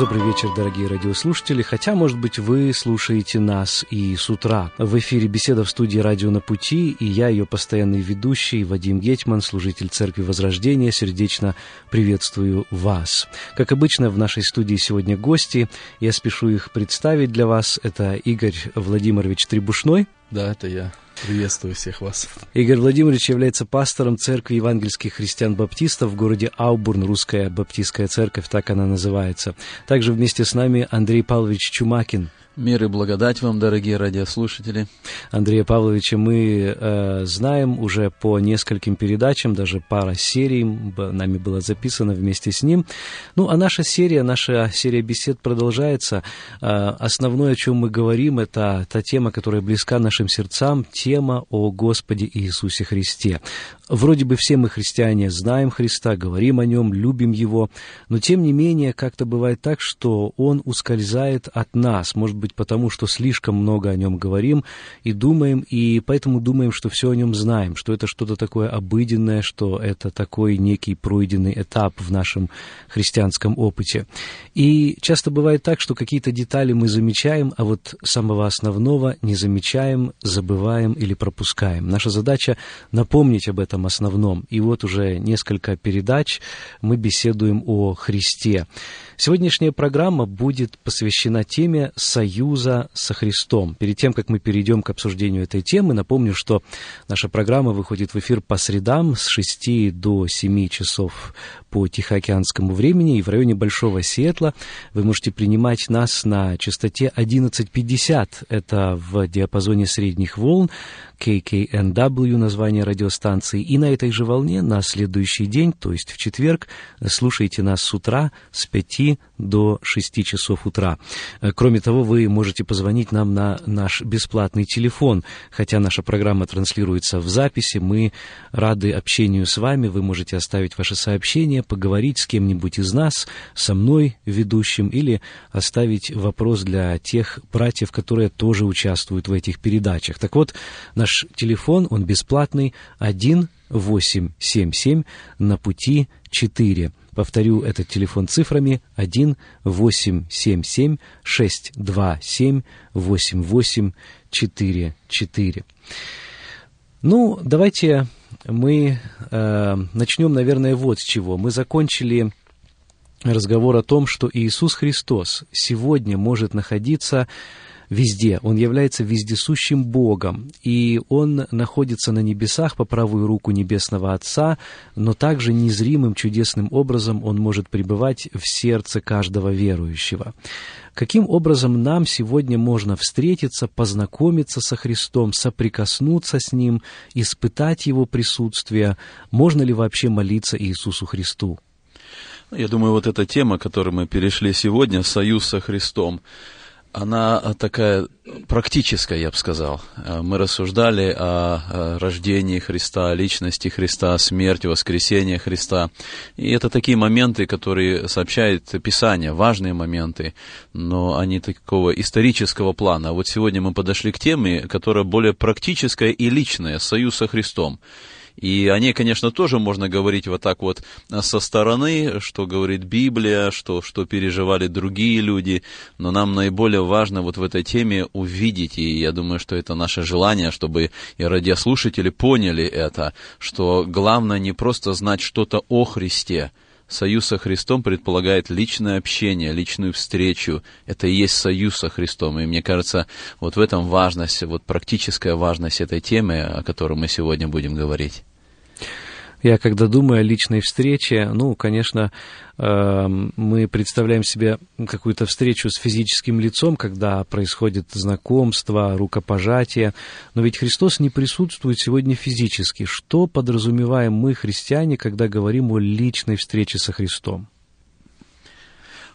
Добрый вечер, дорогие радиослушатели. Хотя, может быть, вы слушаете нас и с утра. В эфире беседа в студии «Радио на пути», и я, ее постоянный ведущий, Вадим Гетман, служитель Церкви Возрождения, сердечно приветствую вас. Как обычно, в нашей студии сегодня гости. Я спешу их представить для вас. Это Игорь Владимирович Требушной. Да, это я. Приветствую всех вас. Игорь Владимирович является пастором церкви евангельских христиан-баптистов в городе Аубурн, русская баптистская церковь, так она называется. Также вместе с нами Андрей Павлович Чумакин, Мир и благодать вам, дорогие радиослушатели. Андрея Павловича мы э, знаем уже по нескольким передачам, даже пара серий нами была записана вместе с ним. Ну, а наша серия, наша серия бесед продолжается. Э, основное, о чем мы говорим, это та тема, которая близка нашим сердцам, тема о Господе Иисусе Христе. Вроде бы все мы, христиане, знаем Христа, говорим о Нем, любим Его, но тем не менее как-то бывает так, что Он ускользает от нас, может быть, потому что слишком много о Нем говорим и думаем, и поэтому думаем, что все о Нем знаем, что это что-то такое обыденное, что это такой некий пройденный этап в нашем христианском опыте. И часто бывает так, что какие-то детали мы замечаем, а вот самого основного не замечаем, забываем или пропускаем. Наша задача напомнить об этом основном. И вот уже несколько передач мы беседуем о Христе. Сегодняшняя программа будет посвящена теме союза со Христом. Перед тем, как мы перейдем к обсуждению этой темы, напомню, что наша программа выходит в эфир по средам с 6 до 7 часов по Тихоокеанскому времени, и в районе Большого Сиэтла вы можете принимать нас на частоте 1150. Это в диапазоне средних волн, KKNW, название радиостанции. И на этой же волне на следующий день, то есть в четверг, слушайте нас с утра с 5 до 6 часов утра. Кроме того, вы можете позвонить нам на наш бесплатный телефон. Хотя наша программа транслируется в записи, мы рады общению с вами. Вы можете оставить ваши сообщения, поговорить с кем-нибудь из нас, со мной, ведущим, или оставить вопрос для тех братьев, которые тоже участвуют в этих передачах. Так вот, наш Наш телефон, он бесплатный, 1 877 на пути 4. Повторю этот телефон цифрами 1 877 627 8844. Ну, давайте мы э, начнем, наверное, вот с чего. Мы закончили разговор о том, что Иисус Христос сегодня может находиться везде. Он является вездесущим Богом, и Он находится на небесах по правую руку Небесного Отца, но также незримым чудесным образом Он может пребывать в сердце каждого верующего. Каким образом нам сегодня можно встретиться, познакомиться со Христом, соприкоснуться с Ним, испытать Его присутствие? Можно ли вообще молиться Иисусу Христу? Я думаю, вот эта тема, к которой мы перешли сегодня, союз со Христом, она такая практическая, я бы сказал. Мы рассуждали о рождении Христа, о личности Христа, смерти, воскресении Христа. И это такие моменты, которые сообщает Писание, важные моменты, но они такого исторического плана. А вот сегодня мы подошли к теме, которая более практическая и личная, союз со Христом. И о ней, конечно, тоже можно говорить вот так вот со стороны, что говорит Библия, что, что переживали другие люди, но нам наиболее важно вот в этой теме увидеть, и я думаю, что это наше желание, чтобы и радиослушатели поняли это, что главное не просто знать что-то о Христе, Союз со Христом предполагает личное общение, личную встречу. Это и есть союз со Христом. И мне кажется, вот в этом важность, вот практическая важность этой темы, о которой мы сегодня будем говорить. Я когда думаю о личной встрече, ну, конечно, эм, мы представляем себе какую-то встречу с физическим лицом, когда происходит знакомство, рукопожатие, но ведь Христос не присутствует сегодня физически. Что подразумеваем мы, христиане, когда говорим о личной встрече со Христом?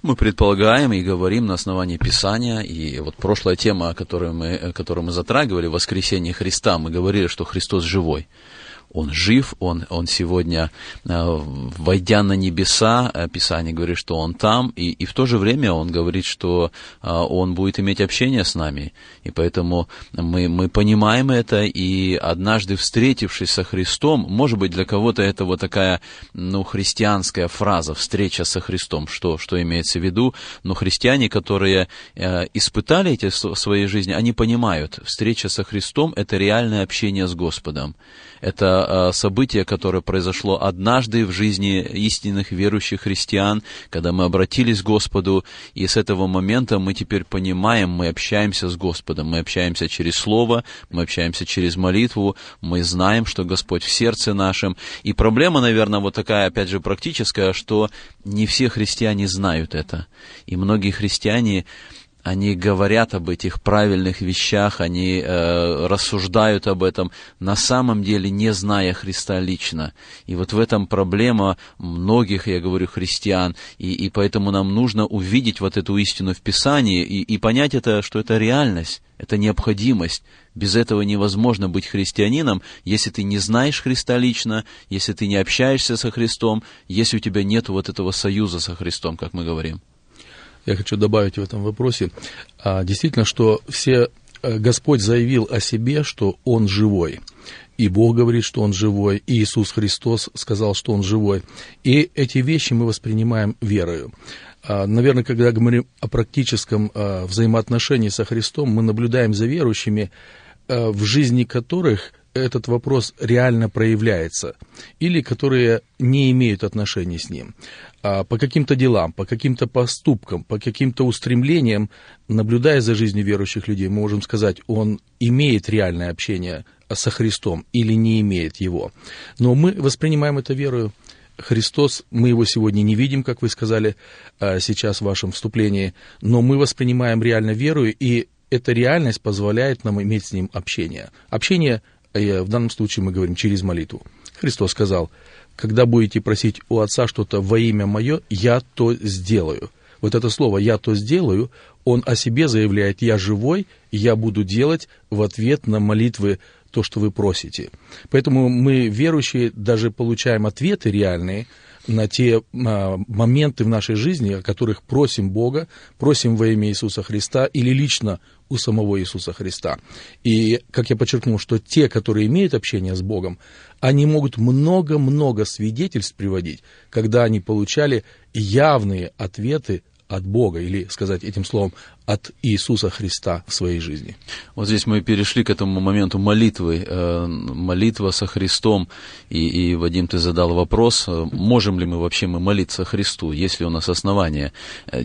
Мы предполагаем и говорим на основании Писания, и вот прошлая тема, которую мы, которую мы затрагивали, воскресение Христа, мы говорили, что Христос живой Он жив, Он, он сегодня, э, войдя на небеса, Писание говорит, что Он там, и, и в то же время Он говорит, что Он будет иметь общение с нами. И поэтому мы, мы понимаем это, и однажды встретившись со Христом, может быть, для кого-то это вот такая, ну, христианская фраза «встреча со Христом», что, что имеется в виду, но христиане, которые э, испытали эти в своей жизни, они понимают, встреча со Христом – это реальное общение с Господом. Это э, событие, которое произошло однажды в жизни истинных верующих христиан, когда мы обратились к Господу, и с этого момента мы теперь понимаем, мы общаемся с Господом, мы общаемся через Слово, мы общаемся через молитву, мы знаем, что Господь в сердце нашем. И проблема, наверное, вот такая, опять же, практическая, что не все христиане знают это. И многие христиане они говорят об этих правильных вещах, они э, рассуждают об этом, на самом деле не зная Христа лично. И вот в этом проблема многих, я говорю, христиан, и, и поэтому нам нужно увидеть вот эту истину в Писании и, и понять это, что это реальность, это необходимость. Без этого невозможно быть христианином, если ты не знаешь Христа лично, если ты не общаешься со Христом, если у тебя нет вот этого союза со Христом, как мы говорим я хочу добавить в этом вопросе, а, действительно, что все э, Господь заявил о себе, что Он живой. И Бог говорит, что Он живой, и Иисус Христос сказал, что Он живой. И эти вещи мы воспринимаем верою. А, наверное, когда говорим о практическом а, взаимоотношении со Христом, мы наблюдаем за верующими, в жизни которых этот вопрос реально проявляется, или которые не имеют отношения с ним. А по каким-то делам, по каким-то поступкам, по каким-то устремлениям, наблюдая за жизнью верующих людей, мы можем сказать, он имеет реальное общение со Христом или не имеет его. Но мы воспринимаем это верою. Христос, мы его сегодня не видим, как вы сказали а, сейчас в вашем вступлении, но мы воспринимаем реально верою, и эта реальность позволяет нам иметь с ним общение. Общение – в данном случае мы говорим через молитву. Христос сказал, когда будете просить у Отца что-то во имя мое, я то сделаю. Вот это слово «я то сделаю», он о себе заявляет «я живой, я буду делать в ответ на молитвы то, что вы просите». Поэтому мы, верующие, даже получаем ответы реальные на те а, моменты в нашей жизни, о которых просим Бога, просим во имя Иисуса Христа или лично у самого Иисуса Христа. И, как я подчеркнул, что те, которые имеют общение с Богом, они могут много-много свидетельств приводить, когда они получали явные ответы от Бога, или сказать этим словом, от Иисуса Христа в своей жизни. Вот здесь мы перешли к этому моменту молитвы, э, молитва со Христом, и, и, Вадим, ты задал вопрос, э, можем ли мы вообще мы молиться Христу, есть ли у нас основания. Э,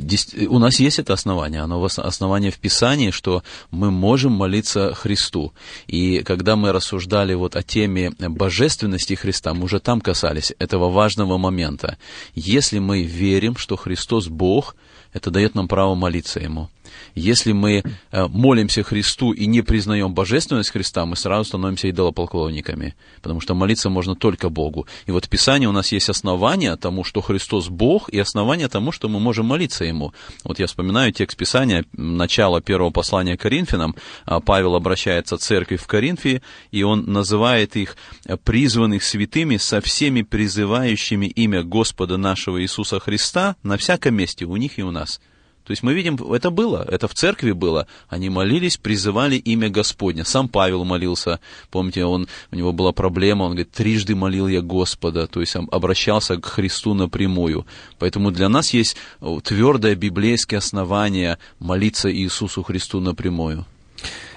у нас есть это основание, оно основание в Писании, что мы можем молиться Христу. И когда мы рассуждали вот о теме божественности Христа, мы уже там касались этого важного момента. Если мы верим, что Христос Бог, это дает нам право молиться Ему. Если мы э, молимся Христу и не признаем божественность Христа, мы сразу становимся идолополклонниками, потому что молиться можно только Богу. И вот в Писании у нас есть основания тому, что Христос Бог, и основания тому, что мы можем молиться Ему. Вот я вспоминаю текст Писания, начало первого послания Коринфянам. А, Павел обращается к церкви в Коринфе, и он называет их призванных святыми со всеми призывающими имя Господа нашего Иисуса Христа на всяком месте, у них и у нас. То есть мы видим, это было, это в церкви было. Они молились, призывали имя Господня. Сам Павел молился, помните, он, у него была проблема, он говорит, трижды молил я Господа, то есть обращался к Христу напрямую. Поэтому для нас есть твердое библейское основание молиться Иисусу Христу напрямую.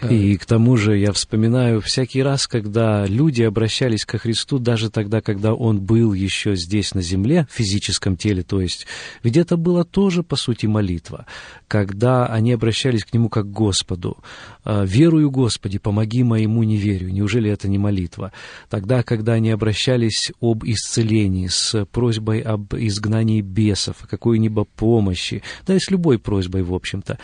И к тому же я вспоминаю всякий раз, когда люди обращались ко Христу, даже тогда, когда Он был еще здесь на земле, в физическом теле, то есть, ведь это было тоже, по сути, молитва, когда они обращались к Нему как к Господу. «А, «Верую, Господи, помоги моему неверию». Неужели это не молитва? Тогда, когда они обращались об исцелении, с просьбой об изгнании бесов, о какой-либо помощи, да и с любой просьбой, в общем-то.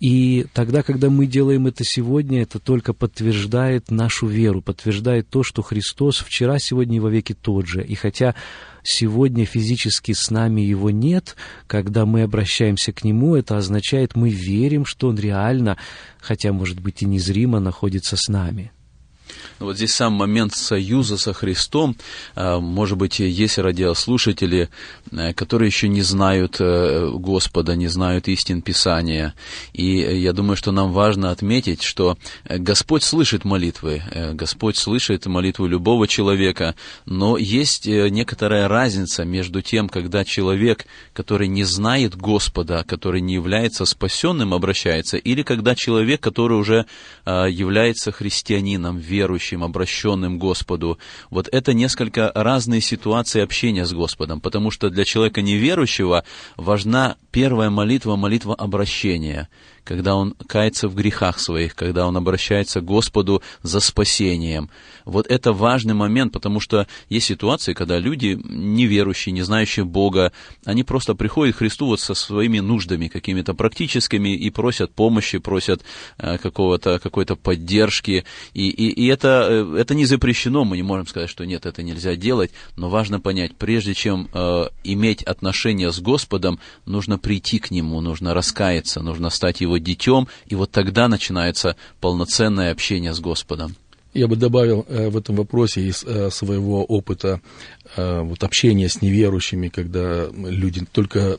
И тогда, когда мы делаем это сегодня, это только подтверждает нашу веру, подтверждает то, что Христос вчера, сегодня и вовеки тот же. И хотя сегодня физически с нами его нет, когда мы обращаемся к нему, это означает, мы верим, что он реально, хотя, может быть, и незримо, находится с нами. Ну, вот здесь сам момент союза со Христом, а, может быть, есть радиослушатели, э, которые еще не знают э, Господа, не знают истин Писания. И я думаю, что нам важно отметить, что Господь слышит молитвы, э, Господь слышит молитву любого человека, но есть некоторая разница между тем, когда человек, который не знает Господа, который не является спасенным, обращается, или когда человек, который уже является христианином, верующим, обращенным к Господу. Вот это несколько разные ситуации общения с Господом, потому что для человека неверующего важна первая молитва, молитва обращения – когда он кается в грехах своих, когда он обращается к Господу за спасением. Вот это важный момент, потому что есть ситуации, когда люди неверующие, не знающие Бога, они просто приходят к Христу вот со своими нуждами какими-то практическими и просят помощи, просят э, какого-то, какой-то поддержки. И, и, и это, э, это не запрещено, мы не можем сказать, что нет, это нельзя делать, но важно понять, прежде чем э, иметь отношения с Господом, нужно прийти к Нему, нужно раскаяться, нужно стать Его детем, и вот тогда начинается полноценное общение с Господом. Я бы добавил э, в этом вопросе из э, своего опыта э, вот общения с неверующими, когда люди только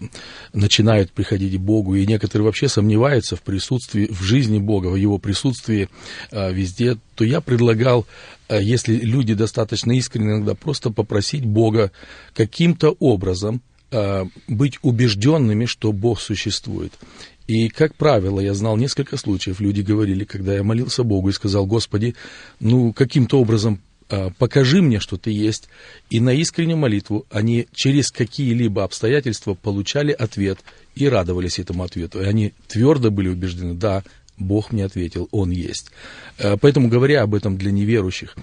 начинают приходить к Богу, и некоторые вообще сомневаются в присутствии, в жизни Бога, в Его присутствии везде, то я предлагал, если люди достаточно искренне иногда, просто попросить Бога каким-то образом быть убежденными, что Бог существует. И, как правило, я знал несколько случаев, люди говорили, когда я молился Богу и сказал, Господи, ну, каким-то образом а, покажи мне, что ты есть. И на искреннюю молитву они через какие-либо обстоятельства получали ответ и радовались этому ответу. И они твердо были убеждены, да, Бог мне ответил, Он есть. Э, поэтому, говоря об этом для неверующих,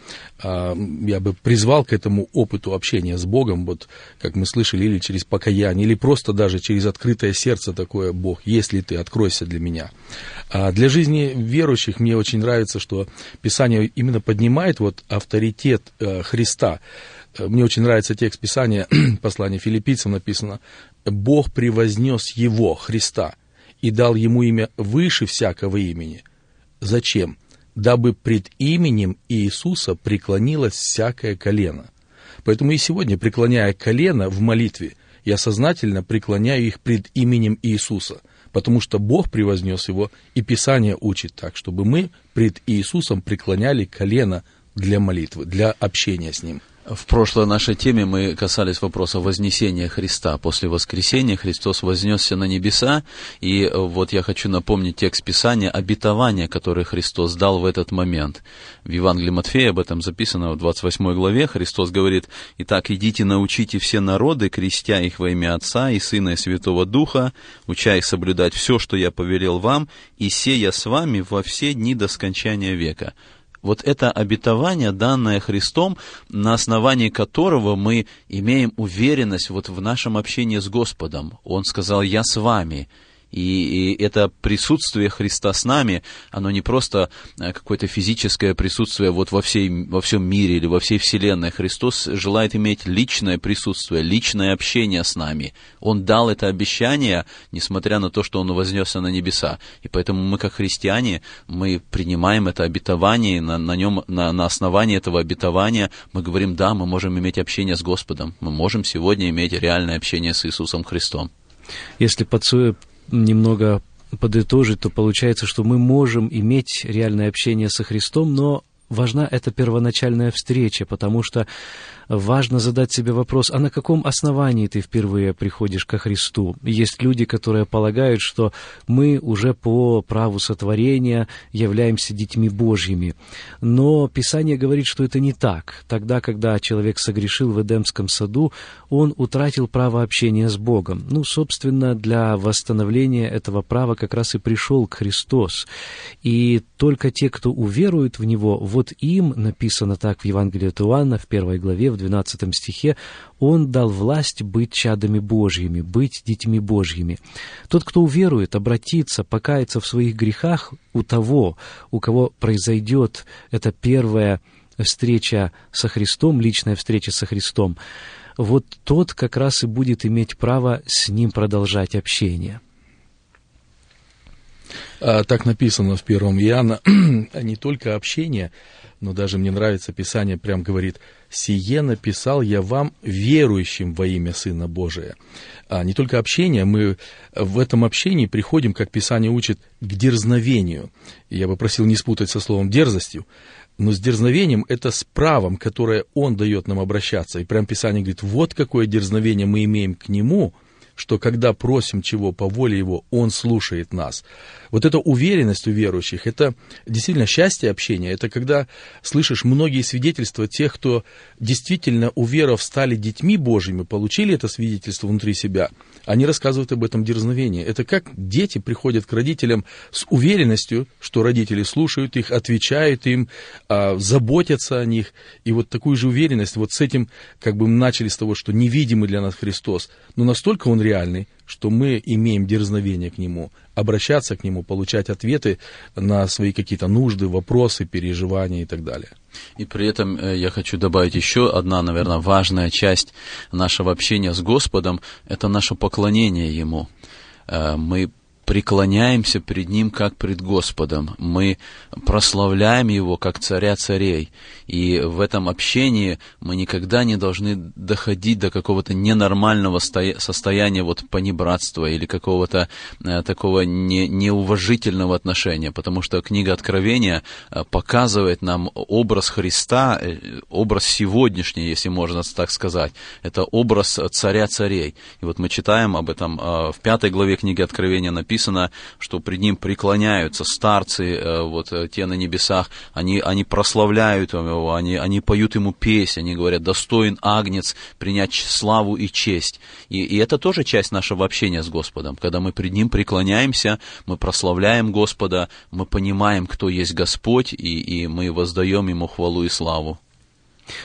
э, я бы призвал к этому опыту общения с Богом, вот как мы слышали, или через покаяние, или просто даже через открытое сердце такое, Бог, если ты, откройся для меня. А для жизни верующих мне очень нравится, что Писание именно поднимает вот авторитет э, Христа. Мне очень нравится текст Писания, послание филиппийцам написано, Бог превознес Его, Христа – и дал ему имя выше всякого имени. Зачем? Дабы пред именем Иисуса преклонилось всякое колено. Поэтому и сегодня, преклоняя колено в молитве, я сознательно преклоняю их пред именем Иисуса, потому что Бог превознес его, и Писание учит так, чтобы мы пред Иисусом преклоняли колено для молитвы, для общения с Ним. В прошлой нашей теме мы касались вопроса вознесения Христа. После воскресения Христос вознесся на небеса, и вот я хочу напомнить текст Писания, обетование, которое Христос дал в этот момент. В Евангелии Матфея об этом записано в 28 главе. Христос говорит, «Итак, идите, научите все народы, крестя их во имя Отца и Сына и Святого Духа, уча их соблюдать все, что я повелел вам, и сея с вами во все дни до скончания века» вот это обетование, данное Христом, на основании которого мы имеем уверенность вот в нашем общении с Господом. Он сказал, я с вами, и, и это присутствие Христа с нами, оно не просто э, какое-то физическое присутствие вот во, всей, во всем мире или во всей Вселенной. Христос желает иметь личное присутствие, личное общение с нами. Он дал это обещание, несмотря на то, что Он вознесся на небеса. И поэтому мы, как христиане, мы принимаем это обетование, на, на, нем, на, на основании этого обетования мы говорим, да, мы можем иметь общение с Господом, мы можем сегодня иметь реальное общение с Иисусом Христом. Если немного подытожить, то получается, что мы можем иметь реальное общение со Христом, но важна эта первоначальная встреча, потому что важно задать себе вопрос, а на каком основании ты впервые приходишь ко Христу? Есть люди, которые полагают, что мы уже по праву сотворения являемся детьми Божьими. Но Писание говорит, что это не так. Тогда, когда человек согрешил в Эдемском саду, он утратил право общения с Богом. Ну, собственно, для восстановления этого права как раз и пришел к Христос. И только те, кто уверует в Него, вот им, написано так в Евангелии от Иоанна, в первой главе, в 12 стихе, Он дал власть быть чадами Божьими, быть детьми Божьими. Тот, кто уверует, обратится, покается в своих грехах у того, у кого произойдет эта первая встреча со Христом, личная встреча со Христом, вот тот как раз и будет иметь право с ним продолжать общение. А, так написано в первом Иоанна, не только общение, но даже мне нравится Писание, прям говорит, «Сие написал я вам, верующим во имя Сына Божия». А не только общение, мы в этом общении приходим, как Писание учит, к дерзновению. Я бы просил не спутать со словом «дерзостью», но с дерзновением это с правом, которое Он дает нам обращаться. И прям Писание говорит, вот какое дерзновение мы имеем к Нему – что когда просим чего по воле Его, Он слушает нас. Вот эта уверенность у верующих, это действительно счастье общения, это когда слышишь многие свидетельства тех, кто действительно, уверов, стали детьми Божьими, получили это свидетельство внутри себя, они рассказывают об этом дерзновении. Это как дети приходят к родителям с уверенностью, что родители слушают их, отвечают им, а, заботятся о них. И вот такую же уверенность, вот с этим как бы мы начали с того, что невидимый для нас Христос, но настолько Он реальный, что мы имеем дерзновение к Нему, обращаться к Нему, получать ответы на свои какие-то нужды, вопросы, переживания и так далее. И при этом э, я хочу добавить еще одна, наверное, важная часть нашего общения с Господом – это наше поклонение Ему. Э, мы преклоняемся перед Ним, как пред Господом. Мы прославляем Его, как царя царей. И в этом общении мы никогда не должны доходить до какого-то ненормального состояния вот понебратства или какого-то э, такого не, неуважительного отношения, потому что книга Откровения э, показывает нам образ Христа, э, образ сегодняшний, если можно так сказать. Это образ царя царей. И вот мы читаем об этом э, в пятой главе книги Откровения написано, что пред ним преклоняются старцы, э, вот э, те на небесах, они, они прославляют его, они, они поют ему песнь, они говорят, достоин агнец принять славу и честь. И, и это тоже часть нашего общения с Господом, когда мы пред Ним преклоняемся, мы прославляем Господа, мы понимаем, кто есть Господь, и, и мы воздаем Ему хвалу и славу.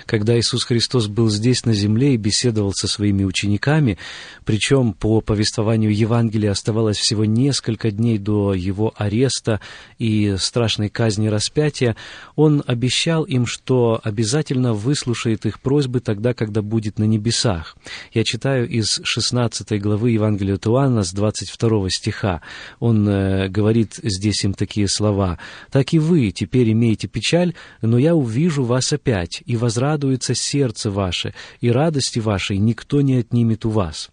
Когда Иисус Христос был здесь на земле и беседовал со своими учениками, причем по повествованию Евангелия оставалось всего несколько дней до его ареста и страшной казни распятия, он обещал им, что обязательно выслушает их просьбы тогда, когда будет на небесах. Я читаю из 16 главы Евангелия от Иоанна с 22 стиха. Он э, говорит здесь им такие слова. «Так и вы теперь имеете печаль, но я увижу вас опять, и вас возрадуется сердце ваше, и радости вашей никто не отнимет у вас».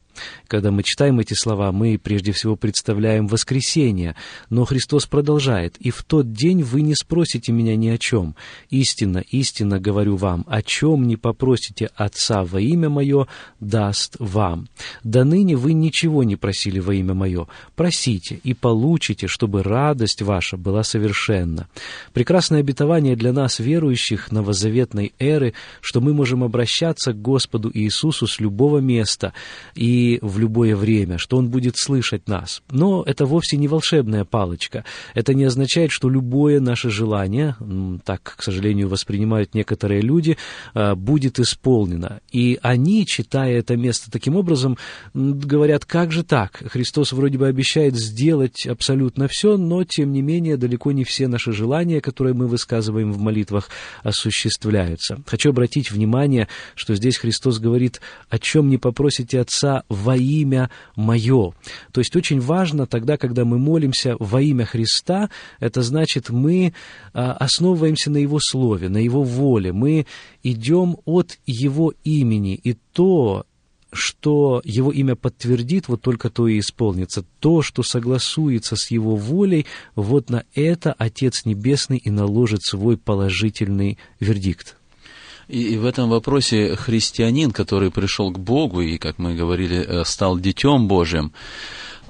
Когда мы читаем эти слова, мы прежде всего представляем воскресение, но Христос продолжает, «И в тот день вы не спросите меня ни о чем. Истинно, истинно говорю вам, о чем не попросите Отца во имя Мое, даст вам. До ныне вы ничего не просили во имя Мое. Просите и получите, чтобы радость ваша была совершенна». Прекрасное обетование для нас, верующих новозаветной эры, что мы можем обращаться к Господу Иисусу с любого места и в любое время, что Он будет слышать нас. Но это вовсе не волшебная палочка. Это не означает, что любое наше желание, так, к сожалению, воспринимают некоторые люди, а, будет исполнено. И они, читая это место таким образом, говорят, как же так? Христос вроде бы обещает сделать абсолютно все, но, тем не менее, далеко не все наши желания, которые мы высказываем в молитвах, осуществляются. Хочу обратить внимание, что здесь Христос говорит, о чем не попросите Отца во имя Мое. То есть очень важно тогда, когда мы молимся во имя Христа, это значит, мы а, основываемся на Его Слове, на Его воле, мы идем от Его имени, и то, что Его имя подтвердит, вот только то и исполнится. То, что согласуется с Его волей, вот на это Отец Небесный и наложит свой положительный вердикт. И, в этом вопросе христианин, который пришел к Богу и, как мы говорили, э, стал детем Божьим,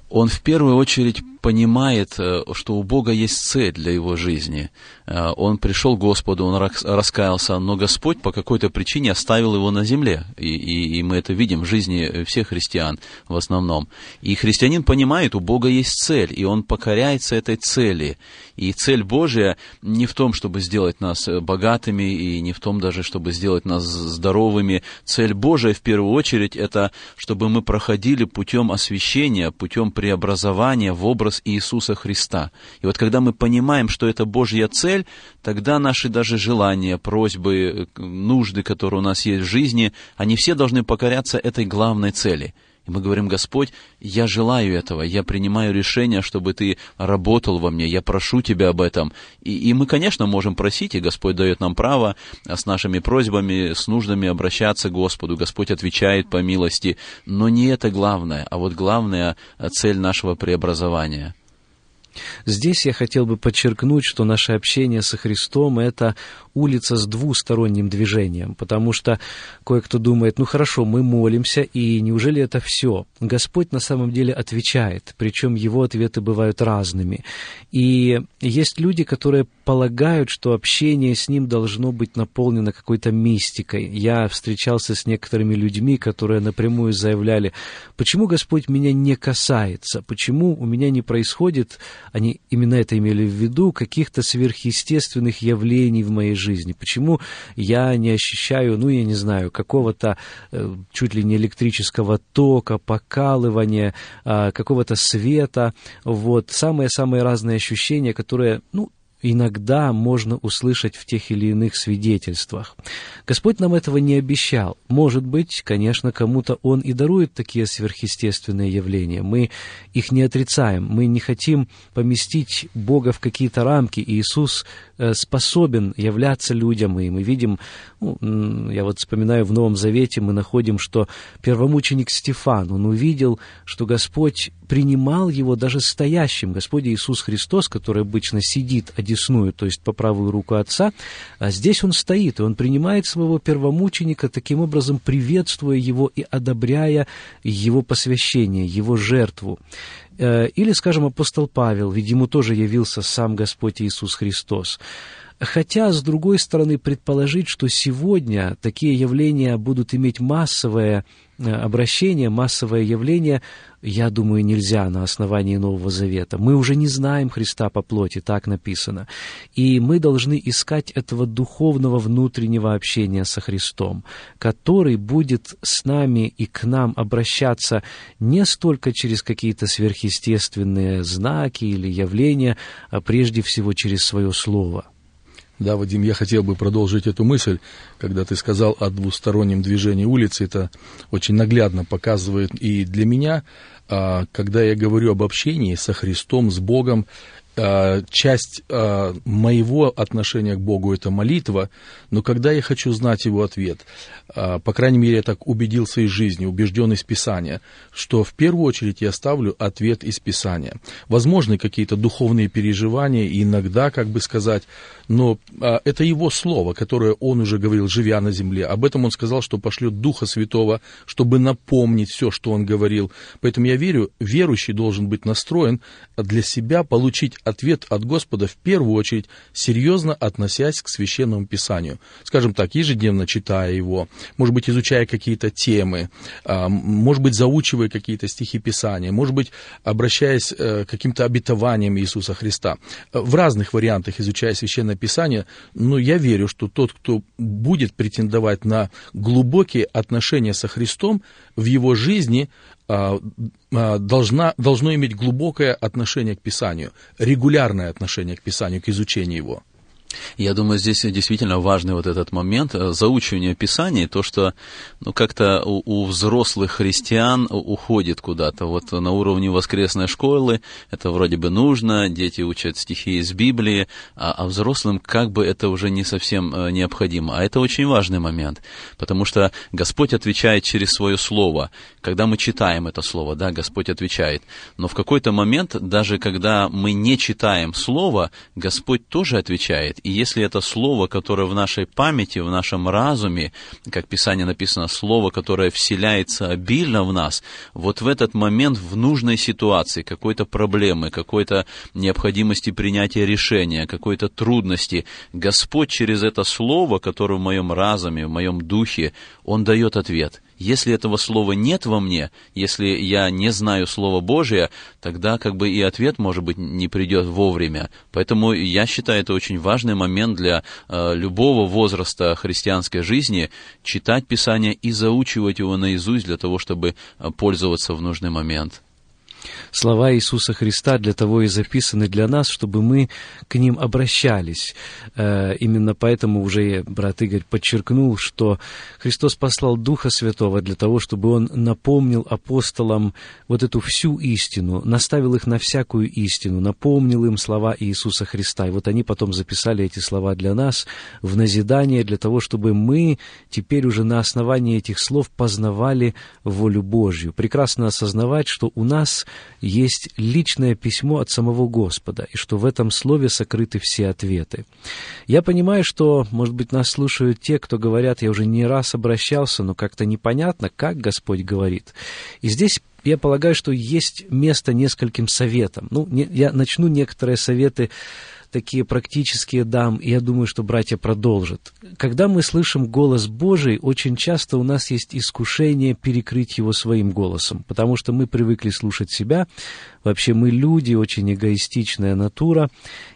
он в первую очередь понимает, э, что у Бога есть цель для его жизни. Э, он пришел к Господу, он раскаялся, но Господь по какой-то причине оставил его на земле. И, и, и мы это видим в жизни всех христиан в основном. И христианин понимает, у Бога есть цель, и он покоряется этой цели. И цель Божья не в том, чтобы сделать нас э, богатыми, и не в том даже, чтобы сделать нас здоровыми. Цель Божия в первую очередь это, чтобы мы проходили путем освящения, путем преобразования в образ образ Иисуса Христа. И вот когда мы понимаем, что это Божья цель, тогда наши даже желания, просьбы, нужды, которые у нас есть в жизни, они все должны покоряться этой главной цели. И мы говорим, Господь, я желаю этого, я принимаю решение, чтобы Ты работал во мне, я прошу Тебя об этом. И, и мы, конечно, можем просить, и Господь дает нам право с нашими просьбами, с нуждами обращаться к Господу. Господь отвечает по милости. Но не это главное, а вот главная цель нашего преобразования – Здесь я хотел бы подчеркнуть, что наше общение со Христом – это улица с двусторонним движением, потому что кое-кто думает, ну хорошо, мы молимся, и неужели это все? Господь на самом деле отвечает, причем его ответы бывают разными. И есть люди, которые полагают, что общение с Ним должно быть наполнено какой-то мистикой. Я встречался с некоторыми людьми, которые напрямую заявляли, почему Господь меня не касается, почему у меня не происходит, они именно это имели в виду, каких-то сверхъестественных явлений в моей жизни, жизни? Почему я не ощущаю, ну, я не знаю, какого-то э, чуть ли не электрического тока, покалывания, э, какого-то света, вот, самые-самые разные ощущения, которые, ну, иногда можно услышать в тех или иных свидетельствах. Господь нам этого не обещал. Может быть, конечно, кому-то Он и дарует такие сверхъестественные явления. Мы их не отрицаем. Мы не хотим поместить Бога в какие-то рамки. Иисус э, способен являться людям, и мы видим, ну, я вот вспоминаю, в Новом Завете мы находим, что первомученик Стефан, он увидел, что Господь принимал его даже стоящим. Господь Иисус Христос, который обычно сидит одесную, то есть по правую руку Отца, а здесь он стоит, и он принимает своего первомученика, таким образом приветствуя его и одобряя его посвящение, его жертву. Э, или, скажем, апостол Павел, ведь ему тоже явился сам Господь Иисус Христос. Хотя, с другой стороны, предположить, что сегодня такие явления будут иметь массовое э, обращение, массовое явление, я думаю, нельзя на основании Нового Завета. Мы уже не знаем Христа по плоти, так написано. И мы должны искать этого духовного внутреннего общения со Христом, который будет с нами и к нам обращаться не столько через какие-то сверхъестественные знаки или явления, а прежде всего через свое Слово – да, Вадим, я хотел бы продолжить эту мысль, когда ты сказал о двустороннем движении улицы, это очень наглядно показывает и для меня, а, когда я говорю об общении со Христом, с Богом, часть а, моего отношения к Богу это молитва, но когда я хочу знать его ответ, а, по крайней мере, я так убедился из жизни, убежден из Писания, что в первую очередь я ставлю ответ из Писания. Возможны какие-то духовные переживания, иногда, как бы сказать, но это его слово, которое он уже говорил, живя на земле. Об этом он сказал, что пошлет Духа Святого, чтобы напомнить все, что он говорил. Поэтому я верю, верующий должен быть настроен для себя получить ответ от Господа в первую очередь, серьезно относясь к священному писанию. Скажем так, ежедневно читая его, может быть, изучая какие-то темы, а, может быть, заучивая какие-то стихи Писания, может быть, обращаясь э, к каким-то обетованиям Иисуса Христа. В разных вариантах изучая священное писание, но я верю, что тот, кто будет претендовать на глубокие отношения со Христом в его жизни, должна, должно иметь глубокое отношение к Писанию, регулярное отношение к Писанию, к изучению его. Я думаю, здесь действительно важный вот этот момент э, заучивания Писаний, то, что ну, как-то у, у взрослых христиан уходит куда-то. Вот на уровне воскресной школы это вроде бы нужно, дети учат стихи из Библии, а, а взрослым как бы это уже не совсем э, необходимо. А это очень важный момент, потому что Господь отвечает через свое слово. Когда мы читаем это слово, да, Господь отвечает. Но в какой-то момент, даже когда мы не читаем слово, Господь тоже отвечает. И если это слово, которое в нашей памяти, в нашем разуме, как Писание написано, слово, которое вселяется обильно в нас, вот в этот момент в нужной ситуации, какой-то проблемы, какой-то необходимости принятия решения, какой-то трудности, Господь через это слово, которое в моем разуме, в моем духе, Он дает ответ – если этого слова нет во мне, если я не знаю Слова Божия, тогда как бы и ответ, может быть, не придет вовремя. Поэтому я считаю это очень важный момент для э, любого возраста христианской жизни, читать Писание и заучивать его наизусть для того, чтобы э, пользоваться в нужный момент. Слова Иисуса Христа для того и записаны для нас, чтобы мы к ним обращались. Э, именно поэтому уже брат Игорь подчеркнул, что Христос послал Духа Святого для того, чтобы Он напомнил апостолам вот эту всю истину, наставил их на всякую истину, напомнил им слова Иисуса Христа. И вот они потом записали эти слова для нас в назидание, для того, чтобы мы теперь уже на основании этих слов познавали волю Божью. Прекрасно осознавать, что у нас есть личное письмо от самого Господа, и что в этом слове сокрыты все ответы. Я понимаю, что, может быть, нас слушают те, кто говорят, я уже не раз обращался, но как-то непонятно, как Господь говорит. И здесь я полагаю, что есть место нескольким советам. Ну, не, я начну некоторые советы такие практические дам, и я думаю, что братья продолжат. Когда мы слышим голос Божий, очень часто у нас есть искушение перекрыть его своим голосом, потому что мы привыкли слушать себя, Вообще мы люди, очень эгоистичная натура,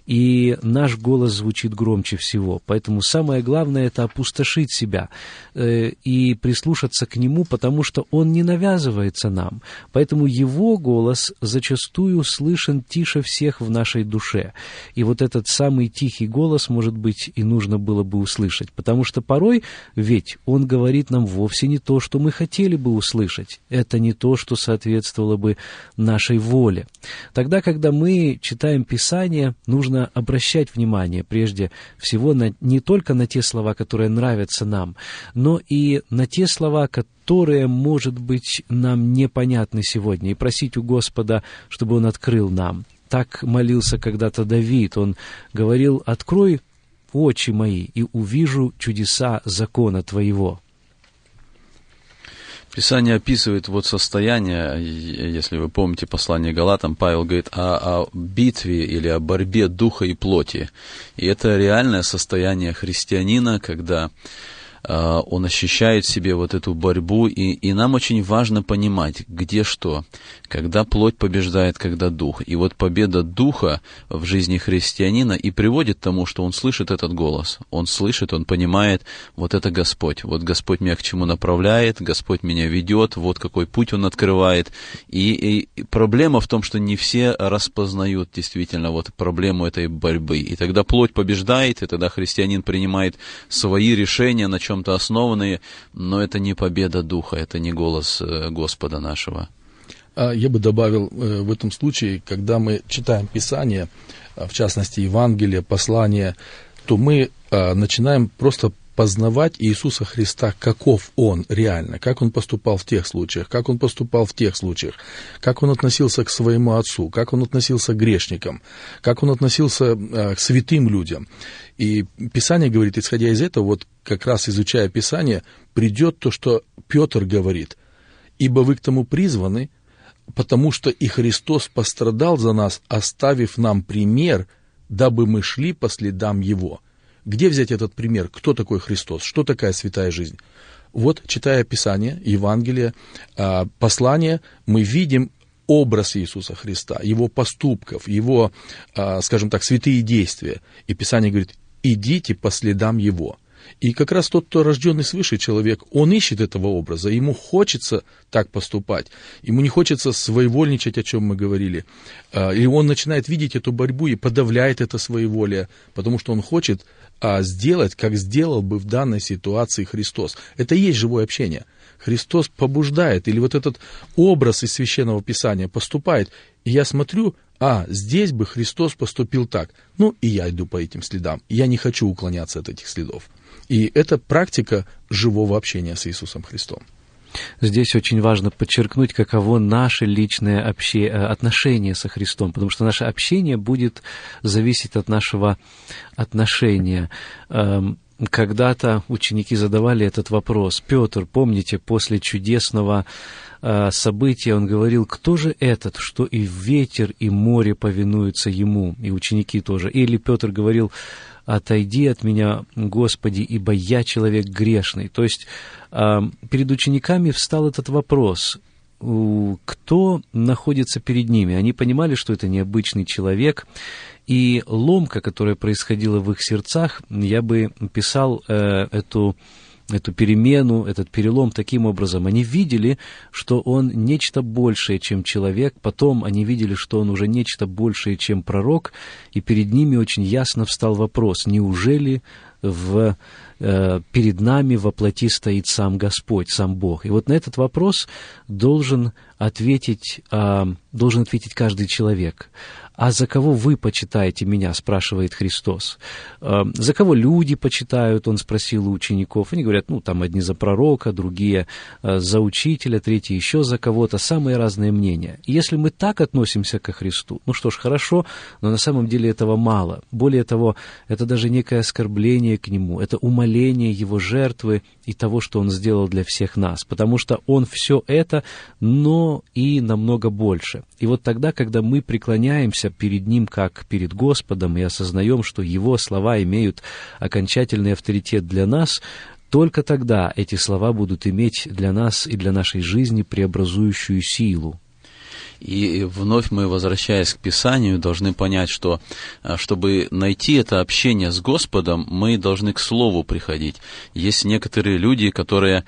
и наш голос звучит громче всего. Поэтому самое главное – это опустошить себя э, и прислушаться к нему, потому что он не навязывается нам. Поэтому его голос зачастую слышен тише всех в нашей душе. И вот этот самый тихий голос, может быть, и нужно было бы услышать, потому что порой ведь он говорит нам вовсе не то, что мы хотели бы услышать. Это не то, что соответствовало бы нашей воле деле. Тогда, когда мы читаем Писание, нужно обращать внимание прежде всего на, не только на те слова, которые нравятся нам, но и на те слова, которые, может быть, нам непонятны сегодня, и просить у Господа, чтобы Он открыл нам. Так молился когда-то Давид. Он говорил, «Открой очи мои, и увижу чудеса закона Твоего». Писание описывает вот состояние, если вы помните послание Галатам, Павел говорит о, о битве или о борьбе духа и плоти. И это реальное состояние христианина, когда он ощущает в себе вот эту борьбу, и, и нам очень важно понимать, где что, когда плоть побеждает, когда дух. И вот победа духа в жизни христианина и приводит к тому, что он слышит этот голос. Он слышит, он понимает, вот это Господь. Вот Господь меня к чему направляет, Господь меня ведет, вот какой путь Он открывает. И, и проблема в том, что не все распознают действительно вот проблему этой борьбы. И тогда плоть побеждает, и тогда христианин принимает свои решения, на чем-то основанные, но это не победа духа, это не голос э, Господа нашего. А я бы добавил э, в этом случае, когда мы читаем Писание, а, в частности Евангелие, послание, то мы а, начинаем просто познавать Иисуса Христа, каков Он реально, как Он поступал в тех случаях, как Он поступал в тех случаях, как Он относился к своему Отцу, как Он относился к грешникам, как Он относился к святым людям. И Писание говорит, исходя из этого, вот как раз изучая Писание, придет то, что Петр говорит. «Ибо вы к тому призваны, потому что и Христос пострадал за нас, оставив нам пример, дабы мы шли по следам Его». Где взять этот пример? Кто такой Христос? Что такая святая жизнь? Вот, читая Писание, Евангелие, а, послание, мы видим образ Иисуса Христа, его поступков, его, а, скажем так, святые действия. И Писание говорит, идите по следам его. И как раз тот, кто рожденный свыше человек, он ищет этого образа, ему хочется так поступать, ему не хочется своевольничать, о чем мы говорили. А, и он начинает видеть эту борьбу и подавляет это своеволие, потому что он хочет а, сделать, как сделал бы в данной ситуации Христос. Это и есть живое общение. Христос побуждает, или вот этот образ из Священного Писания поступает, и я смотрю, а, здесь бы Христос поступил так. Ну, и я иду по этим следам. Я не хочу уклоняться от этих следов. И это практика живого общения с Иисусом Христом. Здесь очень важно подчеркнуть, каково наше личное обще... Э, отношение со Христом, потому что наше общение будет зависеть от нашего отношения. Эм, когда-то ученики задавали этот вопрос. Петр, помните, после чудесного Э, события, он говорил, кто же этот, что и ветер, и море повинуются ему, и ученики тоже. Или Петр говорил, отойди от меня, Господи, ибо я человек грешный. То есть перед учениками встал этот вопрос, кто находится перед ними. Они понимали, что это необычный человек, и ломка, которая происходила в их сердцах, я бы писал э, эту эту перемену, этот перелом таким образом. Они видели, что он нечто большее, чем человек, потом они видели, что он уже нечто большее, чем пророк, и перед ними очень ясно встал вопрос, неужели в, э, перед нами во плоти стоит сам Господь, сам Бог. И вот на этот вопрос должен ответить, э, должен ответить каждый человек. «А за кого вы почитаете меня?» – спрашивает Христос. «Э, «За кого люди почитают?» – он спросил у учеников. Они говорят, ну, там одни за пророка, другие э, за учителя, третьи еще за кого-то. Самые разные мнения. И если мы так относимся ко Христу, ну что ж, хорошо, но на самом деле этого мало. Более того, это даже некое оскорбление к Нему, это умоление Его жертвы и того, что Он сделал для всех нас. Потому что Он все это, но и намного больше. И вот тогда, когда мы преклоняемся перед Ним как перед Господом и осознаем, что Его слова имеют окончательный авторитет для нас, только тогда эти слова будут иметь для нас и для нашей жизни преобразующую силу. И вновь мы, возвращаясь к Писанию, должны понять, что а, чтобы найти это общение с Господом, мы должны к Слову приходить. Есть некоторые люди, которые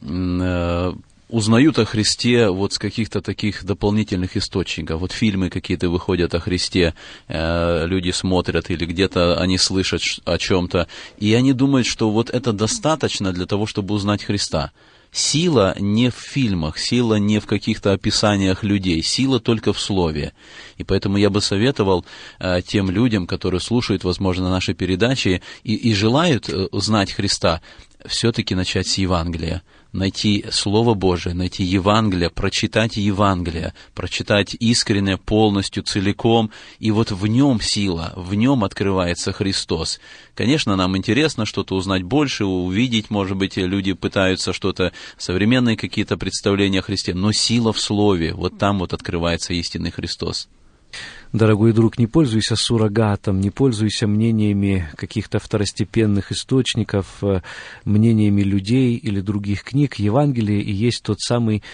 э, узнают о Христе вот с каких-то таких дополнительных источников. Вот фильмы какие-то выходят о Христе, э, люди смотрят или где-то они слышат о чем-то, и они думают, что вот это достаточно для того, чтобы узнать Христа. Сила не в фильмах, сила не в каких-то описаниях людей, сила только в слове. И поэтому я бы советовал э, тем людям, которые слушают, возможно, наши передачи и, и желают э, знать Христа, все-таки начать с Евангелия найти Слово Божие, найти Евангелие, прочитать Евангелие, прочитать искренне, полностью, целиком, и вот в нем сила, в нем открывается Христос. Конечно, нам интересно что-то узнать больше, увидеть, может быть, люди пытаются что-то, современные какие-то представления о Христе, но сила в Слове, вот там вот открывается истинный Христос. Дорогой друг, не пользуйся суррогатом, не пользуйся мнениями каких-то второстепенных источников, э, мнениями людей или других книг. Евангелие и есть тот самый